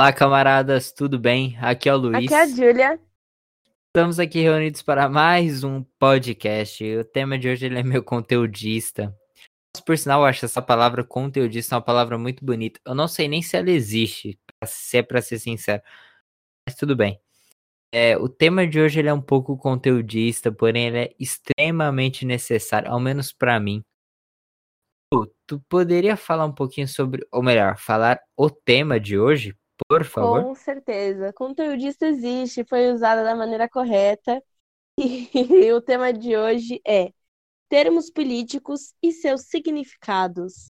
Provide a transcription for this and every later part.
Olá, camaradas, tudo bem? Aqui é o Luiz. Aqui é a Júlia. Estamos aqui reunidos para mais um podcast. O tema de hoje é meu conteudista. Por sinal, eu acho essa palavra conteudista uma palavra muito bonita. Eu não sei nem se ela existe, se é para ser sincero. Mas tudo bem. É, o tema de hoje ele é um pouco conteudista, porém ele é extremamente necessário, ao menos para mim. Tu, tu poderia falar um pouquinho sobre, ou melhor, falar o tema de hoje? Por favor. Com certeza. Conteudista existe, foi usada da maneira correta. E o tema de hoje é termos políticos e seus significados.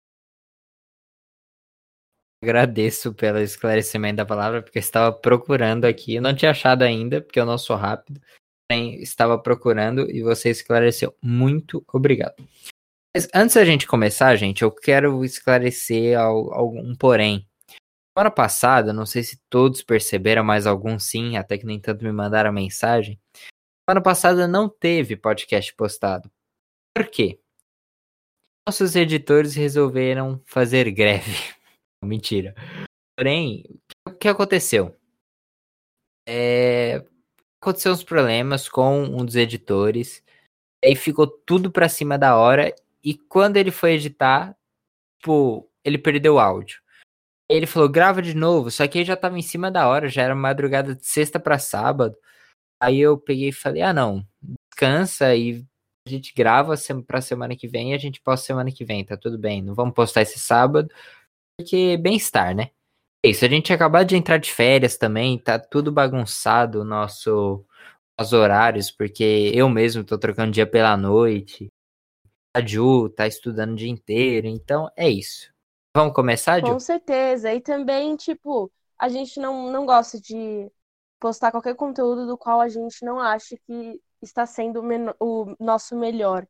Agradeço pelo esclarecimento da palavra, porque eu estava procurando aqui. Eu não tinha achado ainda, porque eu não sou rápido. Estava procurando e você esclareceu. Muito obrigado. Mas antes da gente começar, gente, eu quero esclarecer algum porém. Semana passada, não sei se todos perceberam, mas alguns sim, até que nem tanto me mandaram mensagem. Semana passada não teve podcast postado. Por quê? Nossos editores resolveram fazer greve. Mentira. Porém, o que aconteceu? É... Aconteceu uns problemas com um dos editores. Aí ficou tudo pra cima da hora. E quando ele foi editar, tipo, ele perdeu o áudio. Ele falou, grava de novo, só que aí já tava em cima da hora, já era madrugada de sexta para sábado. Aí eu peguei e falei, ah não, descansa e a gente grava pra semana que vem e a gente posta semana que vem, tá tudo bem. Não vamos postar esse sábado, porque bem-estar, né? É isso, a gente acabou de entrar de férias também, tá tudo bagunçado o nosso os horários, porque eu mesmo tô trocando dia pela noite. A Ju tá estudando o dia inteiro, então é isso. Vamos começar, Ju? Com certeza. E também, tipo, a gente não, não gosta de postar qualquer conteúdo do qual a gente não acha que está sendo o nosso melhor.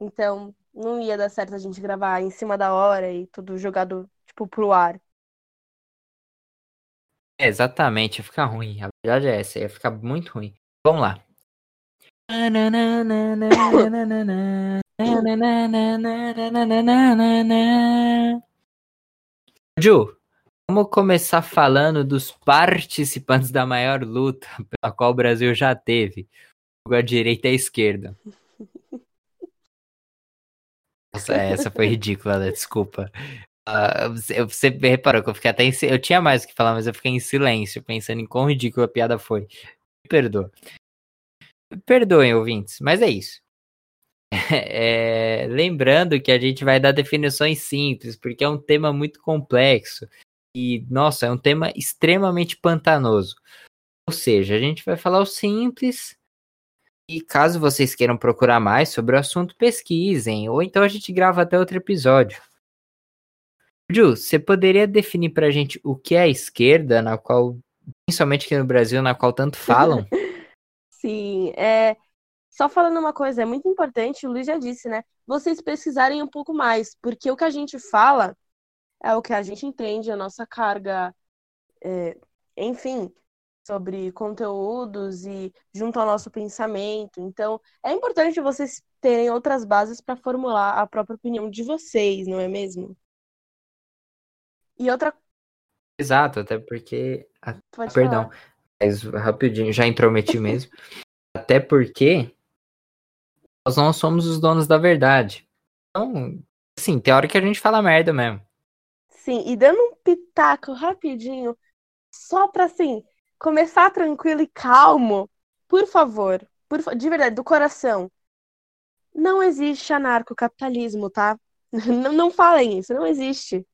Então, não ia dar certo a gente gravar em cima da hora e tudo jogado, tipo, pro ar. É, exatamente, ia ficar ruim. A verdade é essa, ia ficar muito ruim. Vamos lá. Ju, vamos começar falando dos participantes da maior luta pela qual o Brasil já teve. A direita e a esquerda. Nossa, essa foi ridícula, né? desculpa. Uh, você reparou que eu fiquei até em, Eu tinha mais o que falar, mas eu fiquei em silêncio, pensando em quão ridícula a piada foi. Me perdoa. Perdoem, ouvintes, mas é isso. É, lembrando que a gente vai dar definições simples, porque é um tema muito complexo. E, nossa, é um tema extremamente pantanoso. Ou seja, a gente vai falar o simples. E caso vocês queiram procurar mais sobre o assunto, pesquisem. Ou então a gente grava até outro episódio. Ju, você poderia definir pra gente o que é a esquerda, na qual, principalmente aqui no Brasil, na qual tanto falam? Sim, é, só falando uma coisa, é muito importante, o Luiz já disse, né? Vocês pesquisarem um pouco mais, porque o que a gente fala é o que a gente entende, a nossa carga, é, enfim, sobre conteúdos e junto ao nosso pensamento. Então, é importante vocês terem outras bases para formular a própria opinião de vocês, não é mesmo? E outra. Exato, até porque. Pode Perdão, falar. mas rapidinho, já intrometi mesmo. até porque nós não somos os donos da verdade. Então, assim, tem hora que a gente fala merda mesmo. Sim, e dando um pitaco rapidinho, só pra assim, começar tranquilo e calmo, por favor, por, de verdade, do coração. Não existe anarcocapitalismo, tá? Não, não falem isso, não existe.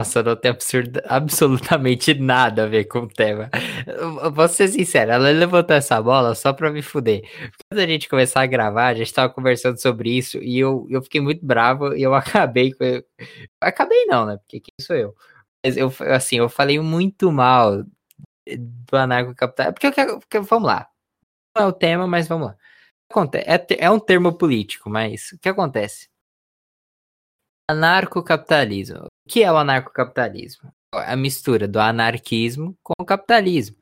Nossa, não tem absurdo, absolutamente nada a ver com o tema. Eu vou ser sincero, ela levantou essa bola só pra me fuder. Quando a gente começar a gravar, a gente tava conversando sobre isso e eu, eu fiquei muito bravo e eu acabei com. Acabei não, né? Porque quem sou eu? Mas eu, assim, eu falei muito mal do anarcocapital. Porque, porque vamos lá. Não é o tema, mas vamos lá. É, é um termo político, mas o que acontece? Anarcocapitalismo. O que é o anarcocapitalismo? A mistura do anarquismo com o capitalismo.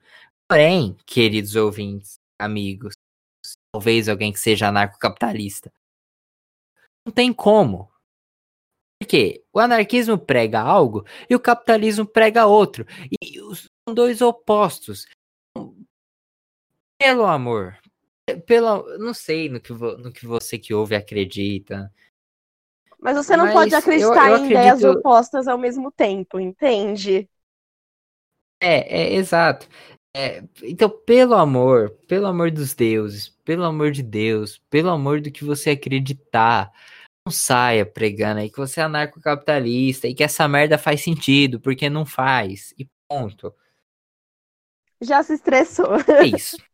Porém, queridos ouvintes, amigos, talvez alguém que seja anarcocapitalista, não tem como. Porque o anarquismo prega algo e o capitalismo prega outro. E são dois opostos. Pelo amor. Pelo, não sei no que, no que você que ouve acredita. Mas você não Mas pode acreditar eu, eu em acredito... ideias opostas ao mesmo tempo, entende? É, é exato. É, então, pelo amor, pelo amor dos deuses, pelo amor de Deus, pelo amor do que você acreditar, não saia pregando aí que você é anarcocapitalista e que essa merda faz sentido, porque não faz. E ponto. Já se estressou. É isso.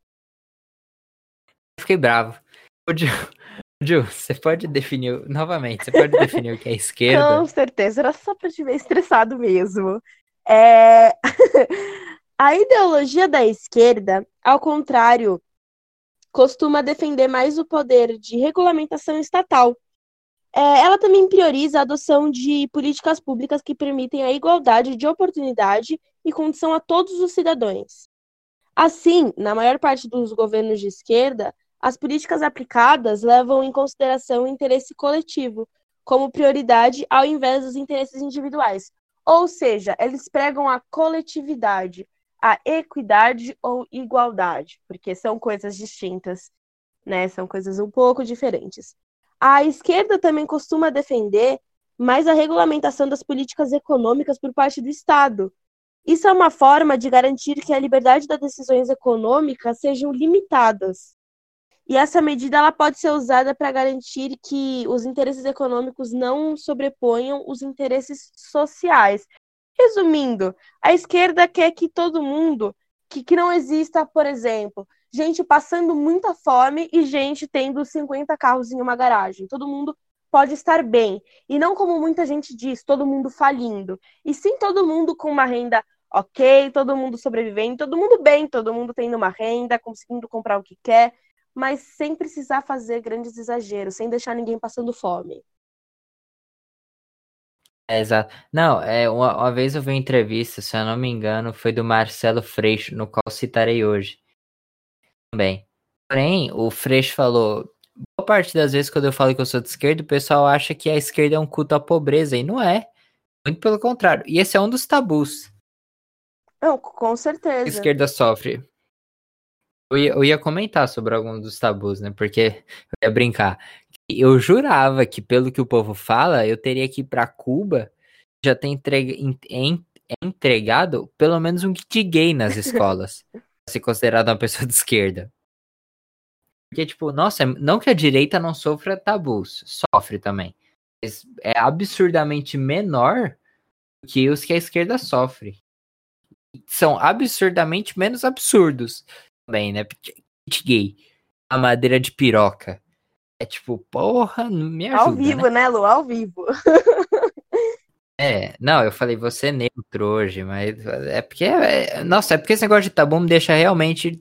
Fiquei bravo. Ju, você pode definir, novamente, você pode definir o que é esquerda? Com certeza, era só pra te ver estressado mesmo. É... A ideologia da esquerda, ao contrário, costuma defender mais o poder de regulamentação estatal. É, ela também prioriza a adoção de políticas públicas que permitem a igualdade de oportunidade e condição a todos os cidadãos. Assim, na maior parte dos governos de esquerda, as políticas aplicadas levam em consideração o interesse coletivo como prioridade ao invés dos interesses individuais. Ou seja, eles pregam a coletividade, a equidade ou igualdade, porque são coisas distintas, né? São coisas um pouco diferentes. A esquerda também costuma defender mais a regulamentação das políticas econômicas por parte do Estado. Isso é uma forma de garantir que a liberdade das decisões econômicas sejam limitadas. E essa medida ela pode ser usada para garantir que os interesses econômicos não sobreponham os interesses sociais. Resumindo, a esquerda quer que todo mundo, que, que não exista, por exemplo, gente passando muita fome e gente tendo 50 carros em uma garagem. Todo mundo pode estar bem. E não como muita gente diz, todo mundo falindo. E sim todo mundo com uma renda ok, todo mundo sobrevivendo, todo mundo bem, todo mundo tendo uma renda, conseguindo comprar o que quer, mas sem precisar fazer grandes exageros, sem deixar ninguém passando fome. É, exato. Não, é, uma, uma, vez eu vi uma entrevista, se eu não me engano, foi do Marcelo Freixo, no qual citarei hoje. Também. Porém, o Freixo falou, boa parte das vezes quando eu falo que eu sou de esquerda, o pessoal acha que a esquerda é um culto à pobreza, e não é. Muito pelo contrário. E esse é um dos tabus. Não, com certeza. A esquerda sofre. Eu ia, eu ia comentar sobre alguns dos tabus, né? Porque eu ia brincar eu jurava que, pelo que o povo fala, eu teria que ir para Cuba já ter entregue, entregado pelo menos um kit gay nas escolas. pra ser considerado uma pessoa de esquerda. Porque, tipo, nossa, não que a direita não sofra tabus, sofre também. É absurdamente menor que os que a esquerda sofre. São absurdamente menos absurdos também, né? Kit gay, a madeira de piroca é tipo, porra, me ajuda. Ao vivo, né, né Lu? Ao vivo. É, não, eu falei você é neutro hoje, mas é porque, é, nossa, é porque esse negócio de bom me deixa realmente,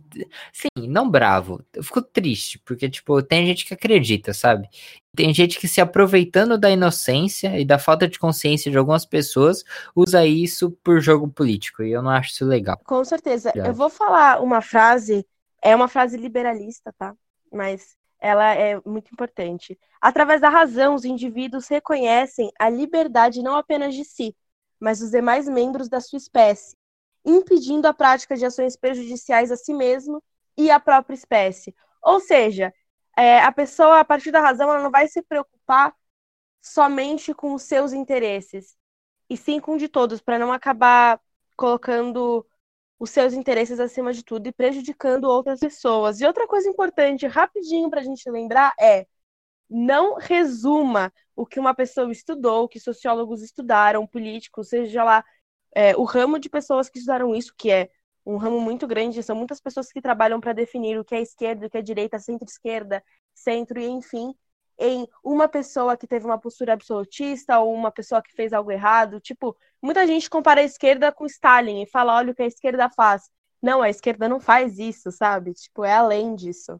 sim, não bravo, eu fico triste, porque, tipo, tem gente que acredita, sabe? Tem gente que se aproveitando da inocência e da falta de consciência de algumas pessoas, usa isso por jogo político, e eu não acho isso legal. Com certeza, eu vou falar uma frase, é uma frase liberalista, tá? Mas ela é muito importante. Através da razão, os indivíduos reconhecem a liberdade não apenas de si, mas dos demais membros da sua espécie, impedindo a prática de ações prejudiciais a si mesmo e à própria espécie. Ou seja, é, a pessoa, a partir da razão, ela não vai se preocupar somente com os seus interesses, e sim com de todos, para não acabar colocando os seus interesses acima de tudo e prejudicando outras pessoas. E outra coisa importante, rapidinho para a gente lembrar, é não resuma o que uma pessoa estudou, o que sociólogos estudaram, políticos, seja lá é, o ramo de pessoas que estudaram isso, que é um ramo muito grande, são muitas pessoas que trabalham para definir o que é esquerda, o que é direita, centro-esquerda, centro e enfim, em uma pessoa que teve uma postura absolutista ou uma pessoa que fez algo errado. Tipo, muita gente compara a esquerda com Stalin e fala: olha o que a esquerda faz. Não, a esquerda não faz isso, sabe? Tipo, é além disso.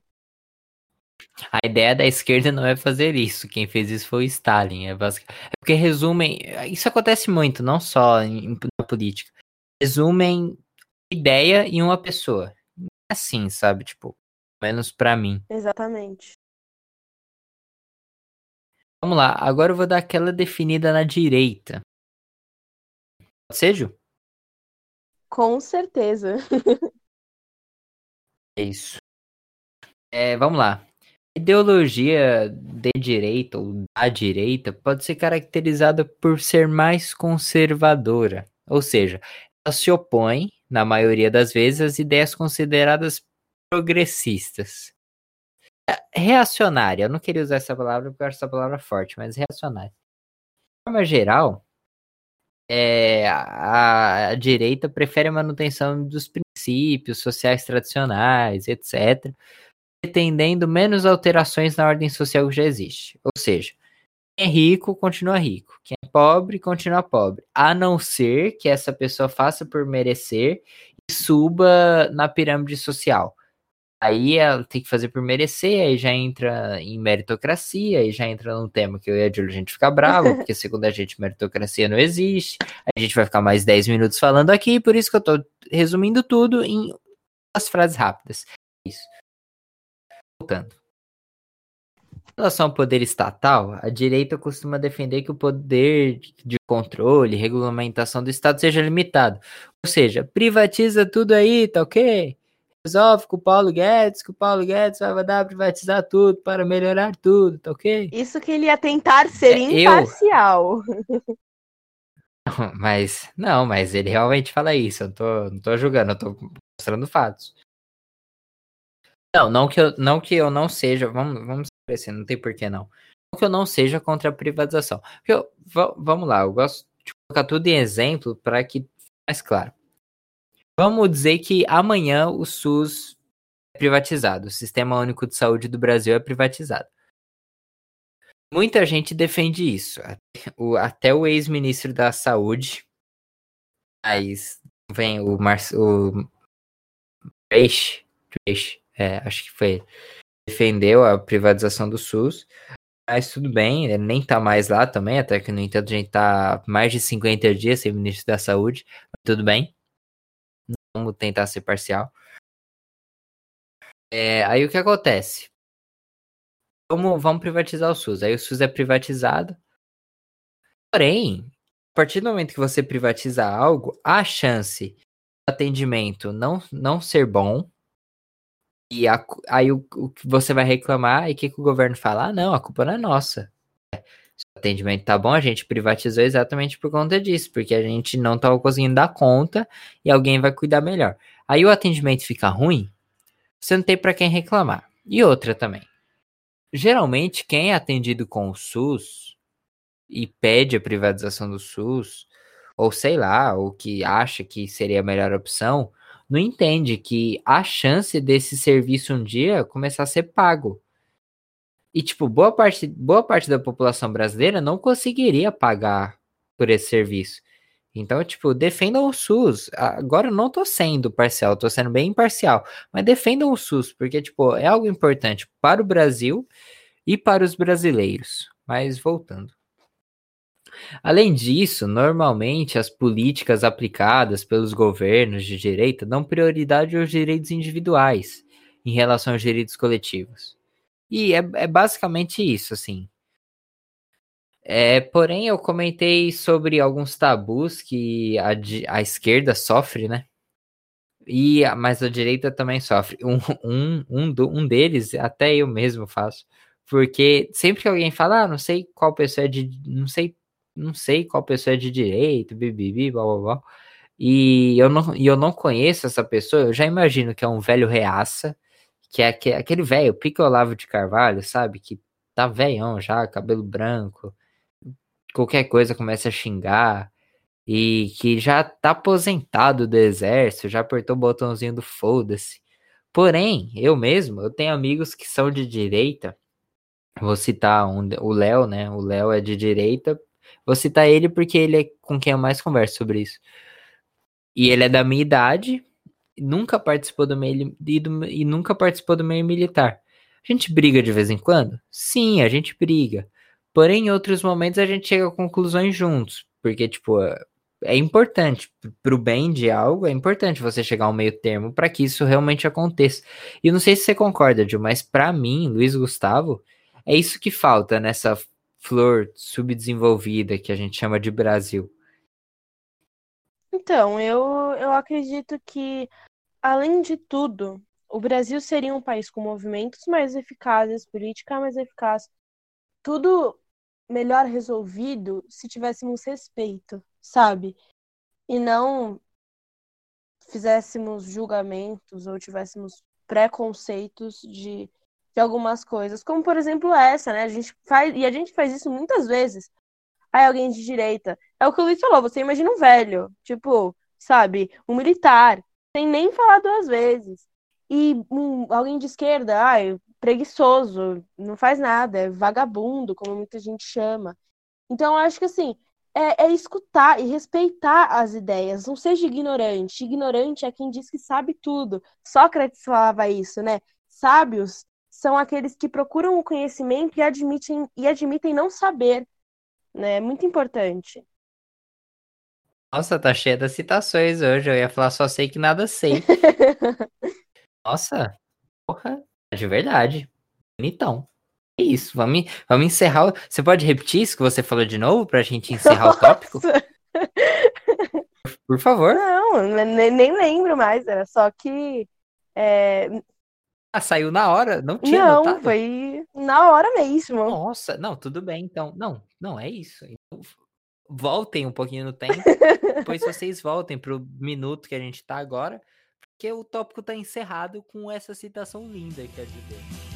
A ideia da esquerda não é fazer isso. Quem fez isso foi o Stalin. É, basic... é porque resumem. Isso acontece muito, não só em, na política. Resumem ideia em uma pessoa. É assim, sabe? Tipo, menos para mim. Exatamente. Vamos lá, agora eu vou dar aquela definida na direita. Pode ser, Ju? Com certeza. É isso. É, vamos lá. Ideologia de direita ou da direita pode ser caracterizada por ser mais conservadora, ou seja, ela se opõe, na maioria das vezes, às ideias consideradas progressistas. É, reacionária, eu não queria usar essa palavra porque eu acho essa palavra forte, mas reacionária. De forma geral, é, a, a direita prefere a manutenção dos princípios sociais tradicionais, etc., pretendendo menos alterações na ordem social que já existe. Ou seja, quem é rico continua rico, quem é pobre continua pobre, a não ser que essa pessoa faça por merecer e suba na pirâmide social. Aí ela tem que fazer por merecer, aí já entra em meritocracia, aí já entra num tema que eu e a Júlia a gente fica bravo, porque segundo a gente meritocracia não existe. A gente vai ficar mais 10 minutos falando aqui, por isso que eu tô resumindo tudo em as frases rápidas. Isso voltando. Em relação ao poder estatal, a direita costuma defender que o poder de controle e regulamentação do Estado seja limitado. Ou seja, privatiza tudo aí, tá ok? Resolve com o Paulo Guedes, que o Paulo Guedes vai mandar privatizar tudo para melhorar tudo, tá ok? Isso que ele ia tentar ser é, imparcial. Eu... Mas, não, mas ele realmente fala isso. Eu tô, não tô julgando, eu tô mostrando fatos. Não, não que eu não, que eu não seja, vamos, vamos assim, não tem porquê não. Não que eu não seja contra a privatização. Eu, vamos lá, eu gosto de colocar tudo em exemplo para que fique mais claro. Vamos dizer que amanhã o SUS é privatizado, o Sistema Único de Saúde do Brasil é privatizado. Muita gente defende isso. Até o ex-ministro da Saúde, mas vem o Marcelo Peixe, é, acho que foi, defendeu a privatização do SUS, mas tudo bem, ele nem tá mais lá também, até que no entanto a gente tá mais de 50 dias sem ministro da saúde, tudo bem, vamos tentar ser parcial. É, aí o que acontece? Vamos, vamos privatizar o SUS, aí o SUS é privatizado, porém, a partir do momento que você privatiza algo, a chance do atendimento não, não ser bom, e a, aí o, o, que você vai reclamar e o que, que o governo fala? Ah, não, a culpa não é nossa. O atendimento tá bom, a gente privatizou exatamente por conta disso, porque a gente não tava conseguindo dar conta e alguém vai cuidar melhor. Aí o atendimento fica ruim, você não tem para quem reclamar. E outra também. Geralmente, quem é atendido com o SUS e pede a privatização do SUS, ou sei lá, ou que acha que seria a melhor opção, não entende que a chance desse serviço um dia começar a ser pago. E, tipo, boa parte, boa parte da população brasileira não conseguiria pagar por esse serviço. Então, tipo, defendam o SUS. Agora eu não tô sendo parcial, tô sendo bem imparcial. Mas defendam o SUS, porque, tipo, é algo importante para o Brasil e para os brasileiros. Mas voltando. Além disso, normalmente as políticas aplicadas pelos governos de direita dão prioridade aos direitos individuais em relação aos direitos coletivos. E é, é basicamente isso, assim. É, porém, eu comentei sobre alguns tabus que a, a esquerda sofre, né? E, mas a direita também sofre. Um, um, um, um deles, até eu mesmo faço. Porque sempre que alguém fala, ah, não sei qual pessoa é de. Não sei não sei qual pessoa é de direito, bibibi, blá blá blá. E eu não, e eu não conheço essa pessoa, eu já imagino que é um velho reaça, que é aquele velho, Pique Olavo de Carvalho, sabe? Que tá velhão já, cabelo branco, qualquer coisa começa a xingar, e que já tá aposentado do exército, já apertou o botãozinho do foda-se. Porém, eu mesmo, eu tenho amigos que são de direita, vou citar um, o Léo, né? O Léo é de direita, Vou citar ele porque ele é com quem eu mais converso sobre isso. E ele é da minha idade, nunca participou do meio e, do, e nunca participou do meio militar. A gente briga de vez em quando? Sim, a gente briga. Porém, em outros momentos a gente chega a conclusões juntos, porque tipo, é importante pro bem de algo, é importante você chegar ao meio termo para que isso realmente aconteça. E não sei se você concorda, Gil, mas para mim, Luiz Gustavo, é isso que falta nessa flor subdesenvolvida que a gente chama de Brasil? Então, eu, eu acredito que, além de tudo, o Brasil seria um país com movimentos mais eficazes, política mais eficaz, tudo melhor resolvido se tivéssemos respeito, sabe? E não fizéssemos julgamentos ou tivéssemos preconceitos de, de algumas coisas, como por exemplo essa, né? A gente faz, e a gente faz isso muitas vezes. Aí alguém de direita. É o que o Luiz falou, você imagina um velho, tipo, sabe, um militar, sem nem falar duas vezes. E um, alguém de esquerda, ai, preguiçoso, não faz nada, é vagabundo, como muita gente chama. Então, eu acho que assim, é, é, escutar e respeitar as ideias. Não seja ignorante. Ignorante é quem diz que sabe tudo. Sócrates falava isso, né? Sábios são aqueles que procuram o conhecimento e admitem, e admitem não saber. Né? É muito importante. Nossa, tá cheia das citações hoje. Eu ia falar só sei que nada sei. Nossa, porra, de verdade. Bonitão. É isso, vamos, vamos encerrar. Você pode repetir isso que você falou de novo pra gente encerrar Nossa. o tópico? Por favor. Não, nem, nem lembro mais, era só que. É... Ah, saiu na hora? Não tinha Não, notado. foi na hora mesmo. Nossa, não, tudo bem, então. Não, não, é isso. Voltem um pouquinho no tempo, depois vocês voltem pro minuto que a gente tá agora, porque o tópico tá encerrado com essa citação linda que a gente deu.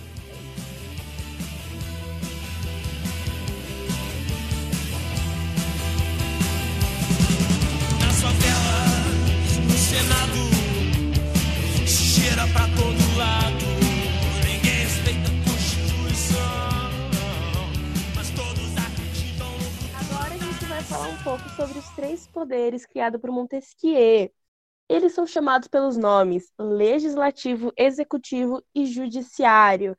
Pouco sobre os três poderes criados por Montesquieu. Eles são chamados pelos nomes legislativo, executivo e judiciário.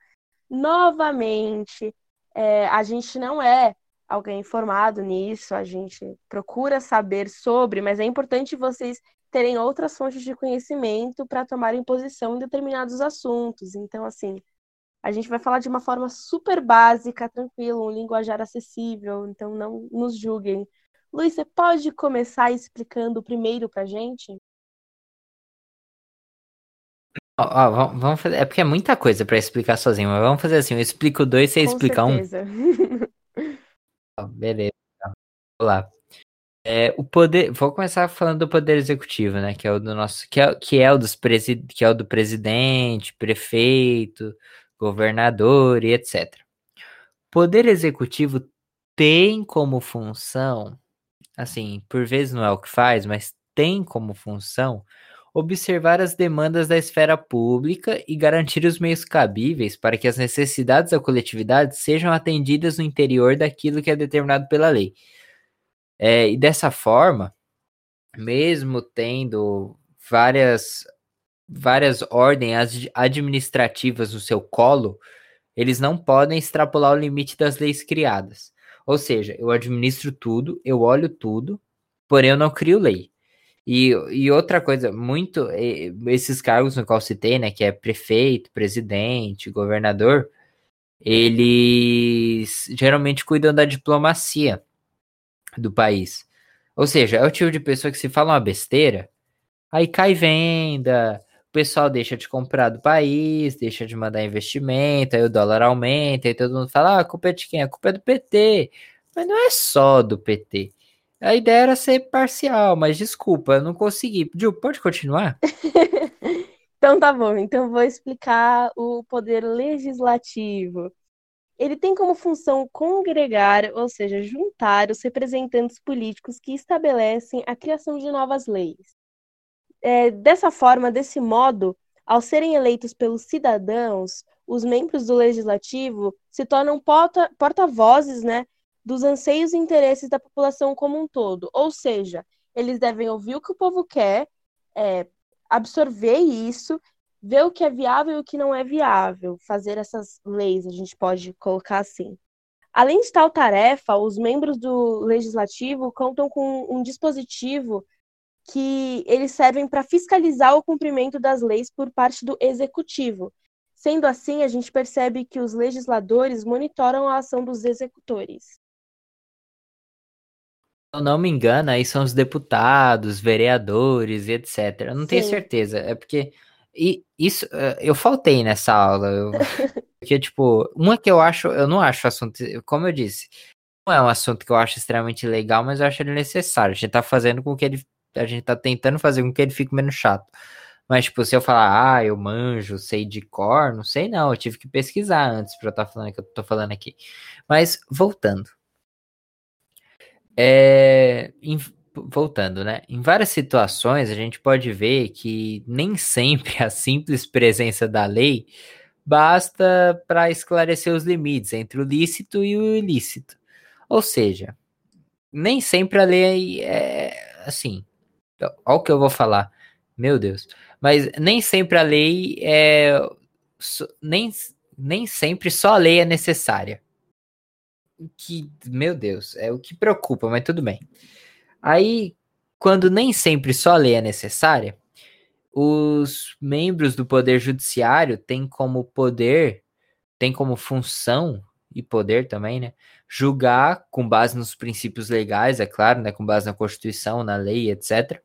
Novamente, é, a gente não é alguém informado nisso, a gente procura saber sobre, mas é importante vocês terem outras fontes de conhecimento para tomarem posição em determinados assuntos. Então, assim, a gente vai falar de uma forma super básica, tranquila, um linguajar acessível, então não nos julguem. Luiz, você pode começar explicando primeiro para gente? Ó, ó, vamos fazer. É porque é muita coisa para explicar sozinho, mas vamos fazer assim: eu explico dois, você Com explica certeza. um. Ó, beleza. Vamos lá. É, o poder, vou começar falando do poder executivo, né, que é o do nosso, que é, que é o dos presi, que é o do presidente, prefeito, governador e etc. O poder executivo tem como função, assim, por vezes não é o que faz, mas tem como função observar as demandas da esfera pública e garantir os meios cabíveis para que as necessidades da coletividade sejam atendidas no interior daquilo que é determinado pela lei. É, e dessa forma, mesmo tendo várias, várias ordens administrativas no seu colo, eles não podem extrapolar o limite das leis criadas. Ou seja, eu administro tudo, eu olho tudo, porém eu não crio lei. E, e outra coisa, muito esses cargos no qual citei, né, que é prefeito, presidente, governador, eles geralmente cuidam da diplomacia do país. Ou seja, é o tipo de pessoa que se fala uma besteira, aí cai venda, o pessoal deixa de comprar do país, deixa de mandar investimento, aí o dólar aumenta, aí todo mundo fala, ah, a culpa é de quem? A culpa é do PT. Mas não é só do PT. A ideia era ser parcial, mas desculpa, eu não consegui. Gil, pode continuar? então tá bom, então vou explicar o poder legislativo ele tem como função congregar, ou seja, juntar os representantes políticos que estabelecem a criação de novas leis. É, dessa forma, desse modo, ao serem eleitos pelos cidadãos, os membros do legislativo se tornam porta-vozes né, dos anseios e interesses da população como um todo. Ou seja, eles devem ouvir o que o povo quer, é, absorver isso ver o que é viável e o que não é viável, fazer essas leis, a gente pode colocar assim. Além de tal tarefa, os membros do legislativo contam com um dispositivo que eles servem para fiscalizar o cumprimento das leis por parte do executivo. Sendo assim, a gente percebe que os legisladores monitoram a ação dos executores. eu não me engano, aí são os deputados, vereadores e etc. Eu não Sim. tenho certeza. É porque. E isso, eh, eu faltei nessa aula. Eu, porque, tipo, uma que eu acho, eu não acho assunto, como eu disse, não é um assunto que eu acho extremamente legal, mas eu acho ele necessário. A gente tá fazendo com que ele. A gente tá tentando fazer com que ele fique menos chato. Mas, tipo, se eu falar, ah, eu manjo, sei de cor, não sei não. Eu tive que pesquisar antes pra eu estar tá falando o que eu tô falando aqui. Mas, voltando. É, em, voltando, né? Em várias situações a gente pode ver que nem sempre a simples presença da lei basta para esclarecer os limites entre o lícito e o ilícito. Ou seja, nem sempre a lei é assim. Olha o que eu vou falar. Meu Deus. Mas nem sempre a lei é. Nem, nem sempre só a lei é necessária que, meu Deus, é o que preocupa, mas tudo bem. Aí, quando nem sempre só a lei é necessária, os membros do Poder Judiciário têm como poder, têm como função e poder também, né? Julgar com base nos princípios legais, é claro, né? Com base na Constituição, na lei, etc.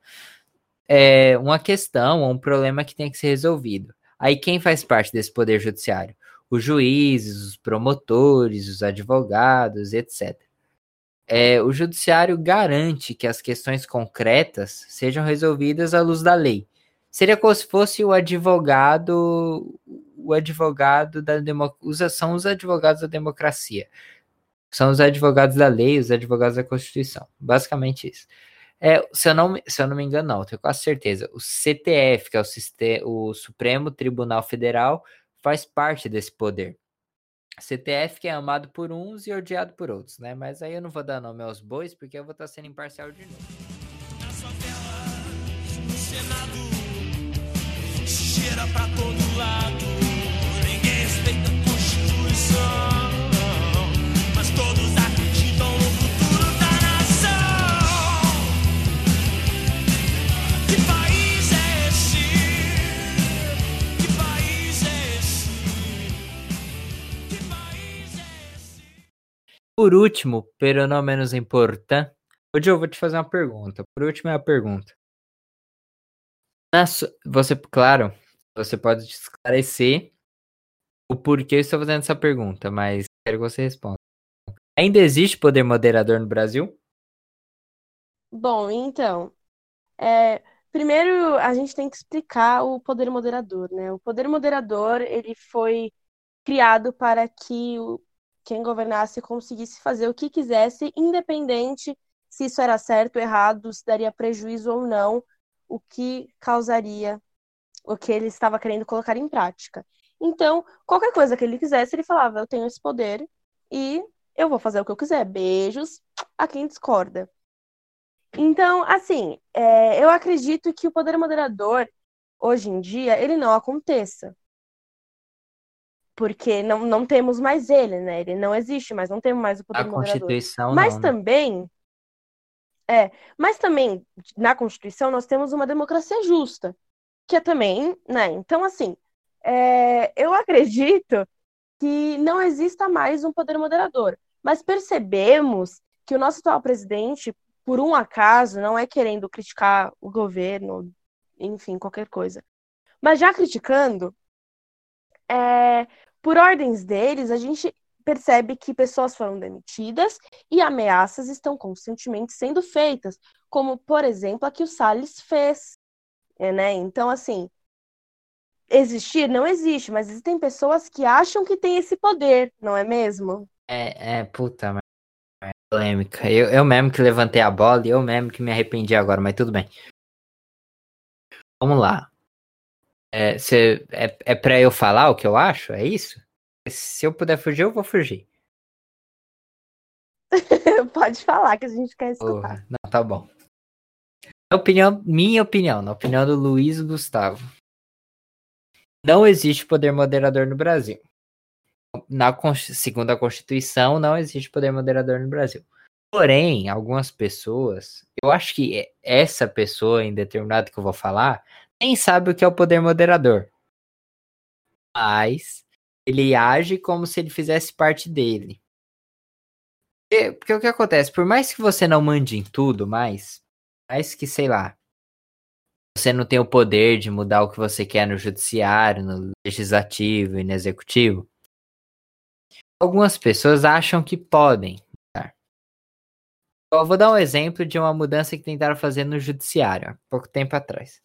É uma questão ou um problema que tem que ser resolvido. Aí quem faz parte desse Poder Judiciário? os juízes, os promotores, os advogados, etc. É, o judiciário garante que as questões concretas sejam resolvidas à luz da lei. Seria como se fosse o advogado, o advogado da democracia, são os advogados da democracia. São os advogados da lei, os advogados da Constituição. Basicamente isso. É, se, eu não, se eu não me engano, não, tenho quase certeza. O CTF, que é o, o Supremo Tribunal Federal, faz parte desse poder. CTF que é amado por uns e odiado por outros, né? Mas aí eu não vou dar nome aos bois porque eu vou estar sendo imparcial de novo. No pra todo lado, ninguém respeita a Constituição. Por último, pero não menos importante, hoje eu vou te fazer uma pergunta. Por último é a pergunta. Você, claro, você pode esclarecer o porquê eu estou fazendo essa pergunta, mas quero que você responda. Ainda existe poder moderador no Brasil? Bom, então, é, primeiro a gente tem que explicar o poder moderador, né? O poder moderador ele foi criado para que o, quem governasse conseguisse fazer o que quisesse, independente se isso era certo ou errado, se daria prejuízo ou não, o que causaria o que ele estava querendo colocar em prática. Então, qualquer coisa que ele quisesse, ele falava: Eu tenho esse poder e eu vou fazer o que eu quiser. Beijos a quem discorda. Então, assim, é, eu acredito que o poder moderador, hoje em dia, ele não aconteça porque não, não temos mais ele, né? Ele não existe, mas não temos mais o poder a moderador. Constituição mas não, né? também é, mas também na Constituição nós temos uma democracia justa, que também, né? Então assim, é, eu acredito que não exista mais um poder moderador, mas percebemos que o nosso atual presidente, por um acaso, não é querendo criticar o governo, enfim, qualquer coisa, mas já criticando, é, por ordens deles, a gente percebe que pessoas foram demitidas e ameaças estão constantemente sendo feitas, como, por exemplo, a que o Salles fez. É, né? Então, assim, existir não existe, mas existem pessoas que acham que tem esse poder, não é mesmo? É, é puta, mas é polêmica. Eu, eu mesmo que levantei a bola e eu mesmo que me arrependi agora, mas tudo bem. Vamos lá. É, cê, é, é pra eu falar o que eu acho? É isso? Se eu puder fugir, eu vou fugir. Pode falar que a gente quer escutar. Oh, não, tá bom. Opinião, minha opinião, na opinião do Luiz Gustavo. Não existe poder moderador no Brasil. Na, segundo a Constituição, não existe poder moderador no Brasil. Porém, algumas pessoas, eu acho que essa pessoa em determinado que eu vou falar, nem sabe o que é o poder moderador. Mas ele age como se ele fizesse parte dele. Porque, porque o que acontece? Por mais que você não mande em tudo mais, mais que, sei lá, você não tem o poder de mudar o que você quer no judiciário, no legislativo e no executivo, algumas pessoas acham que podem mudar. Eu vou dar um exemplo de uma mudança que tentaram fazer no judiciário há pouco tempo atrás.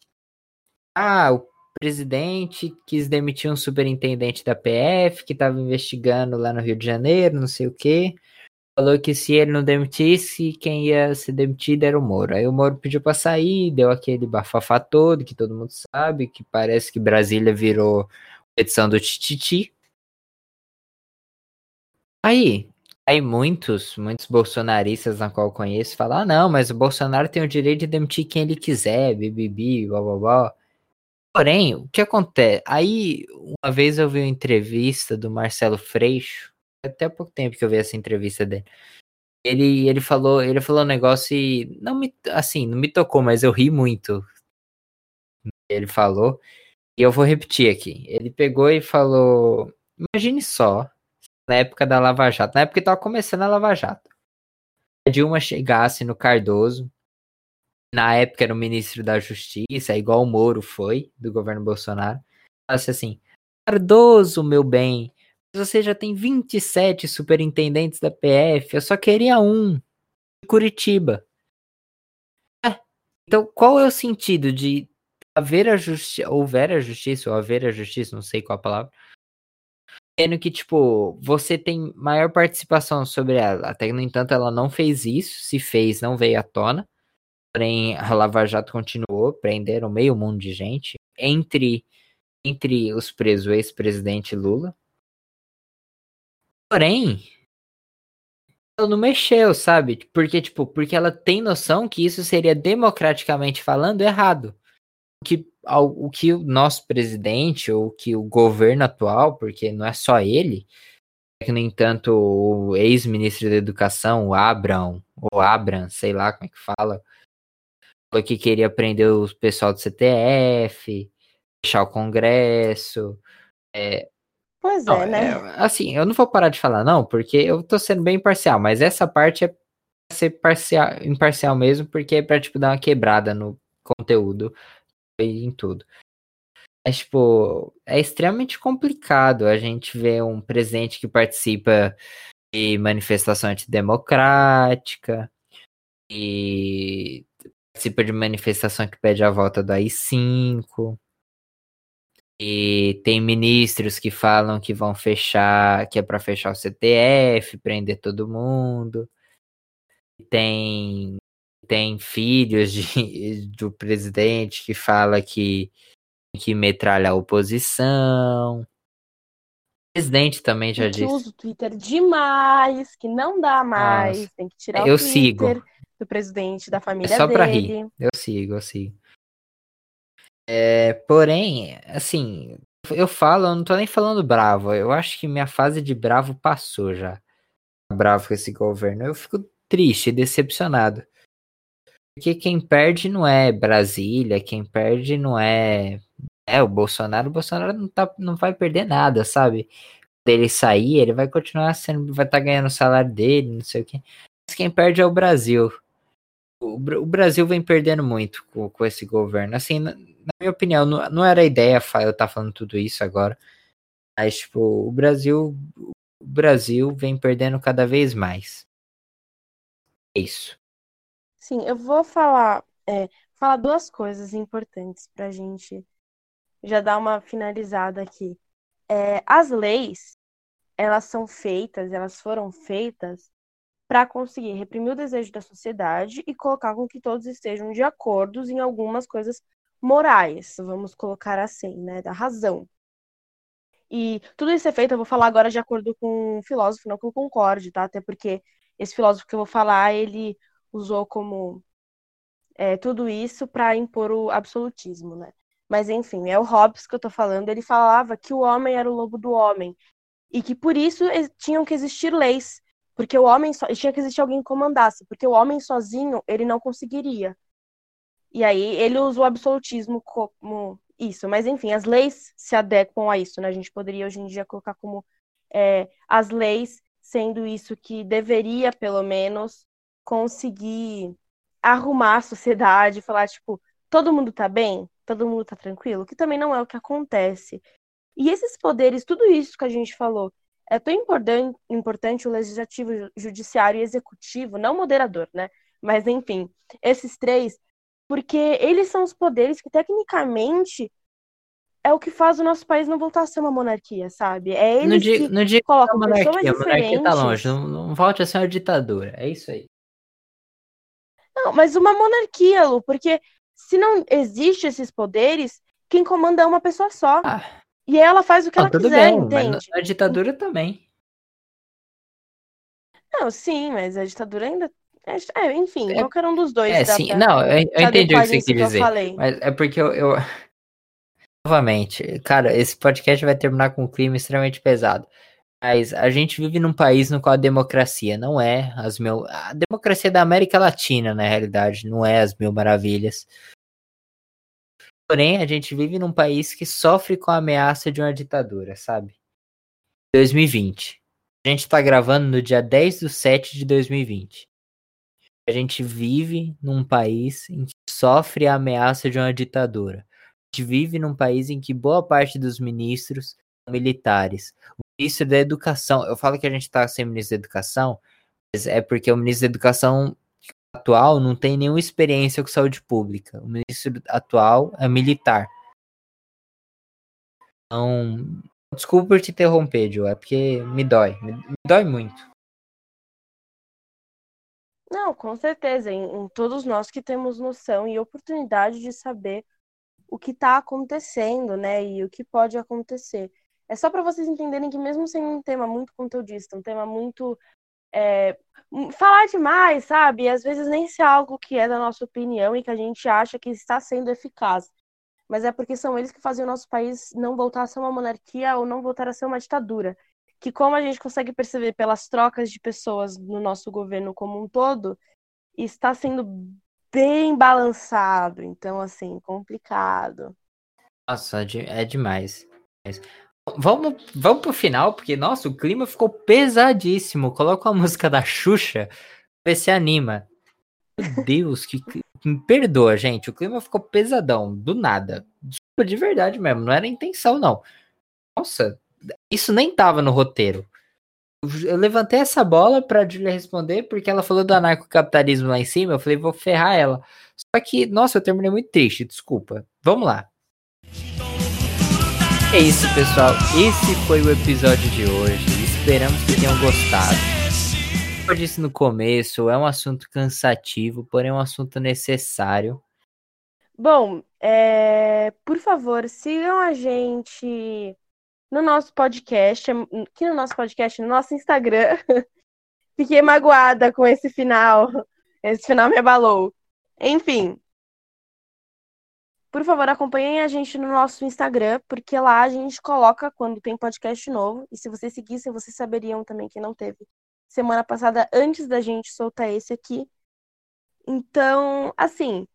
Ah, o presidente quis demitir um superintendente da PF que estava investigando lá no Rio de Janeiro, não sei o quê falou que se ele não demitisse, quem ia ser demitido era o Moro. Aí o Moro pediu para sair, deu aquele bafafá todo, que todo mundo sabe, que parece que Brasília virou edição do Tititi. Aí, aí muitos, muitos bolsonaristas na qual eu conheço falam, ah, não, mas o Bolsonaro tem o direito de demitir quem ele quiser, bibibi, blá blá blá. Porém, o que acontece? Aí, uma vez eu vi uma entrevista do Marcelo Freixo, até há pouco tempo que eu vi essa entrevista dele. Ele, ele falou, ele falou um negócio e não me, assim, não me tocou, mas eu ri muito. Ele falou e eu vou repetir aqui. Ele pegou e falou: Imagine só, na época da Lava Jato, na época que tava começando a Lava Jato, a Dilma chegasse no Cardoso, na época era o ministro da Justiça, igual o Moro foi, do governo Bolsonaro, falasse assim: Cardoso, meu bem, você já tem 27 superintendentes da PF, eu só queria um, de Curitiba. É. Então, qual é o sentido de haver a justiça, houver a justiça, ou haver a justiça, não sei qual a palavra, sendo que, tipo, você tem maior participação sobre ela. Até, no entanto, ela não fez isso, se fez, não veio à tona. Porém, a Lava Jato continuou, prenderam meio mundo de gente, entre, entre os presos, o ex-presidente Lula, Porém, ela não mexeu, sabe? Porque, tipo, porque ela tem noção que isso seria democraticamente falando errado. O que, o que o nosso presidente, ou que o governo atual, porque não é só ele, é que, no entanto, o ex-ministro da Educação, o Abram, ou Abram, sei lá como é que fala, falou que queria prender o pessoal do CTF, fechar o Congresso. É, Pois não, é, né? É, assim, eu não vou parar de falar, não, porque eu tô sendo bem imparcial, mas essa parte é pra ser parcial, imparcial mesmo, porque é pra, tipo, dar uma quebrada no conteúdo e em tudo. Mas, tipo, é extremamente complicado a gente ver um presidente que participa de manifestação antidemocrática e participa de manifestação que pede a volta do AI-5 e tem ministros que falam que vão fechar, que é para fechar o CTF, prender todo mundo. Tem tem filhos de, do presidente que fala que que metralha a oposição. O presidente também já disse. Que usa o Twitter demais, que não dá mais, Nossa. tem que tirar eu o Twitter sigo. do presidente, da família é só dele. Pra rir. Eu sigo, eu sigo. É, porém, assim, eu falo, eu não tô nem falando bravo. Eu acho que minha fase de bravo passou já. Bravo com esse governo. Eu fico triste, decepcionado. Porque quem perde não é Brasília, quem perde não é. É o Bolsonaro. O Bolsonaro não, tá, não vai perder nada, sabe? Quando ele sair, ele vai continuar sendo. Vai estar tá ganhando o salário dele, não sei o quê. Mas quem perde é o Brasil o, Brasil vem perdendo muito com, com esse governo. Assim, na, na, minha opinião, não, não era ideia eu estar tá falando tudo isso agora. Mas, tipo, o Brasil, o Brasil vem perdendo cada vez mais. É isso. Sim, eu vou falar, é, falar duas coisas importantes pra gente já dar uma finalizada aqui. É, as leis, elas são feitas, elas foram feitas para conseguir reprimir o desejo da sociedade e colocar com que todos estejam de acordo em algumas coisas morais, vamos colocar assim, né, da razão. E tudo isso é feito, eu vou falar agora de acordo com um filósofo, não que eu concorde, tá? Até porque esse filósofo que eu vou falar, ele usou como é, tudo isso para impor o absolutismo, né? Mas enfim, é o Hobbes que eu tô falando, ele falava que o homem era o lobo do homem e que por isso tinham que existir leis porque o homem só. Tinha que existir alguém que comandasse, porque o homem sozinho ele não conseguiria. E aí ele usa o absolutismo como isso. Mas enfim, as leis se adequam a isso, né? A gente poderia hoje em dia colocar como é, as leis sendo isso que deveria, pelo menos, conseguir arrumar a sociedade, falar, tipo, todo mundo tá bem? Todo mundo tá tranquilo? Que também não é o que acontece. E esses poderes, tudo isso que a gente falou, é tão importante, importante o legislativo, judiciário e executivo, não moderador, né? Mas enfim, esses três, porque eles são os poderes que tecnicamente é o que faz o nosso país não voltar a ser uma monarquia, sabe? É eles não digo, que não digo colocam que é monarquia, pessoas a monarquia diferentes. tá longe, não, não volte a ser uma ditadura, é isso aí. Não, mas uma monarquia, Lu, porque se não existe esses poderes, quem comanda é uma pessoa só. Ah, E ela faz o que não, ela tudo quiser, bem, entende? na ditadura também. Não, sim, mas a ditadura ainda. é, é, enfim, É- qualquer um dos dois É, sim, pra não, eu, eu entendi o que você nisso quis dizer. Mas é porque eu, eu- Novamente, cara, esse podcast vai terminar com um clima extremamente pesado. Mas a gente vive num país no qual a democracia não é as mil. A democracia da América Latina, na realidade, não é as mil maravilhas. Porém, a gente vive num país que sofre com a ameaça de uma ditadura, sabe? 2020. A gente tá gravando no dia 10 de 7 de 2020. A gente vive num país em que sofre a ameaça de uma ditadura. A gente vive num país em que boa parte dos ministros são militares. O ministro da Educação, eu falo que a gente tá sem ministro da Educação, mas é porque o ministro da Educação atual não tem nenhuma experiência com saúde pública. O ministro atual é militar. Então, desculpa por te interromper, Joe, é porque me dói, me, dói muito. Não, com certeza, em, em todos nós que temos noção e oportunidade de saber o que está acontecendo, né, e o que pode acontecer. É só para vocês entenderem que mesmo sendo um tema muito conteudista, um tema muito é, m- falar demais, sabe? Às vezes nem ser algo que é da nossa opinião e que a gente acha que está sendo eficaz. Mas é porque são eles que fazem o nosso país não voltar a ser uma monarquia ou não voltar a ser uma ditadura. Que como a gente consegue perceber pelas trocas de pessoas no nosso governo como um todo, está sendo bem balançado. Então, assim, complicado. Nossa, é é demais. Vamos, vamos pro final, porque, nossa, o clima ficou pesadíssimo. Coloca a música da Xuxa, ver se anima. Meu Deus, que. Me perdoa, gente. O clima ficou pesadão, do nada. Desculpa, de verdade mesmo. Não era intenção, não. Nossa, isso nem tava no roteiro. Eu levantei essa bola pra Julia responder, porque ela falou do anarcocapitalismo lá em cima. Eu falei, vou ferrar ela. Só que, nossa, eu terminei muito triste, desculpa. Vamos lá. É isso, pessoal. Esse foi o episódio de hoje. Esperamos que tenham gostado. Como eu disse no começo, é um assunto cansativo, porém é um assunto necessário. Bom, é, por favor, sigam a gente no nosso podcast, aqui no nosso podcast, no nosso Instagram. Fiquei magoada com esse final. Esse final me abalou. Enfim. Por favor, acompanhem a gente no nosso Instagram, porque lá a gente coloca quando tem podcast novo. E se vocês seguissem, vocês saberiam também que não teve semana passada, antes da gente soltar esse aqui. Então, assim,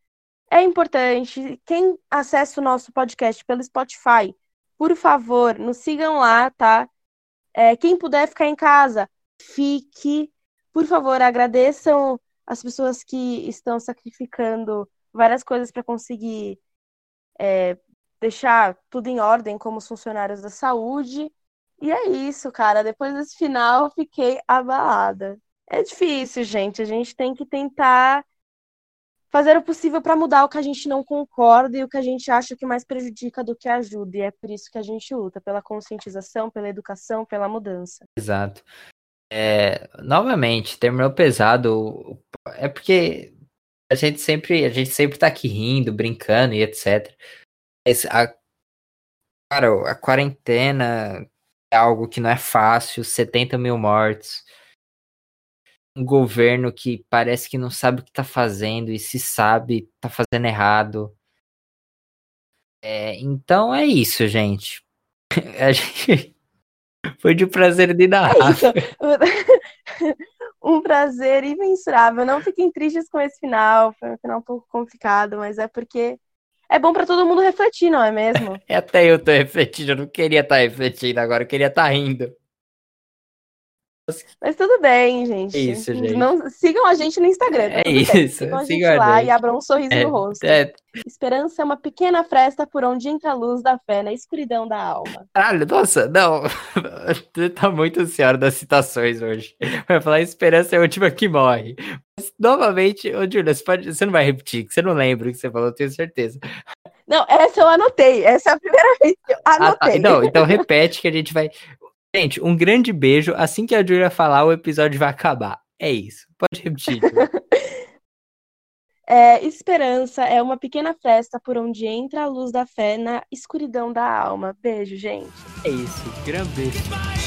é importante. Quem acessa o nosso podcast pelo Spotify, por favor, nos sigam lá, tá? É, quem puder ficar em casa, fique. Por favor, agradeçam as pessoas que estão sacrificando várias coisas para conseguir é, deixar tudo em ordem como os funcionários da saúde. E é isso, cara. Depois desse final, fiquei abalada. É difícil, gente. A gente tem que tentar fazer o possível para mudar o que a gente não concorda e o que a gente acha que mais prejudica do que ajuda. E é por isso que a gente luta pela conscientização, pela educação, pela mudança. Exato. É, novamente, terminou pesado. É porque a gente sempre, a gente sempre tá aqui rindo, brincando e etc. Mas a, cara, a quarentena é algo que não é fácil, 70 mil mortes. Um governo que parece que não sabe o que tá fazendo e se sabe, tá fazendo errado. É, então é isso, gente. A gente foi de prazer de narrar. Um prazer imensurável. Não fiquem tristes com esse final. Foi um final um pouco complicado, mas é porque é bom para todo mundo refletir, não é mesmo? Até eu tô refletindo, eu não queria estar refletindo agora, eu queria estar rindo. Mas tudo bem, gente. Isso, gente. Não, sigam a gente no Instagram. tá É tudo bem. isso, Sigam a gente sigam a lá gente. e abram um sorriso É, no rosto. é, Esperança é uma pequena fresta por onde entra a luz da fé na escuridão da alma. caralho, nossa, não. Você tá muito senhora das citações hoje. Vai falar esperança é a última que morre. Mas, novamente, ô Júlia, você, pode, você não vai repetir, que você não lembra o que você falou, eu tenho certeza. Não, essa eu anotei. Essa é a primeira vez que eu Ah, tá. anotei. Não, então repete que a gente vai. Gente, um grande beijo. Assim que a Júlia falar, o episódio vai acabar. É isso. Pode repetir. É, esperança é uma pequena fresta por onde entra a luz da fé na escuridão da alma. Beijo, gente. É isso. Grande beijo.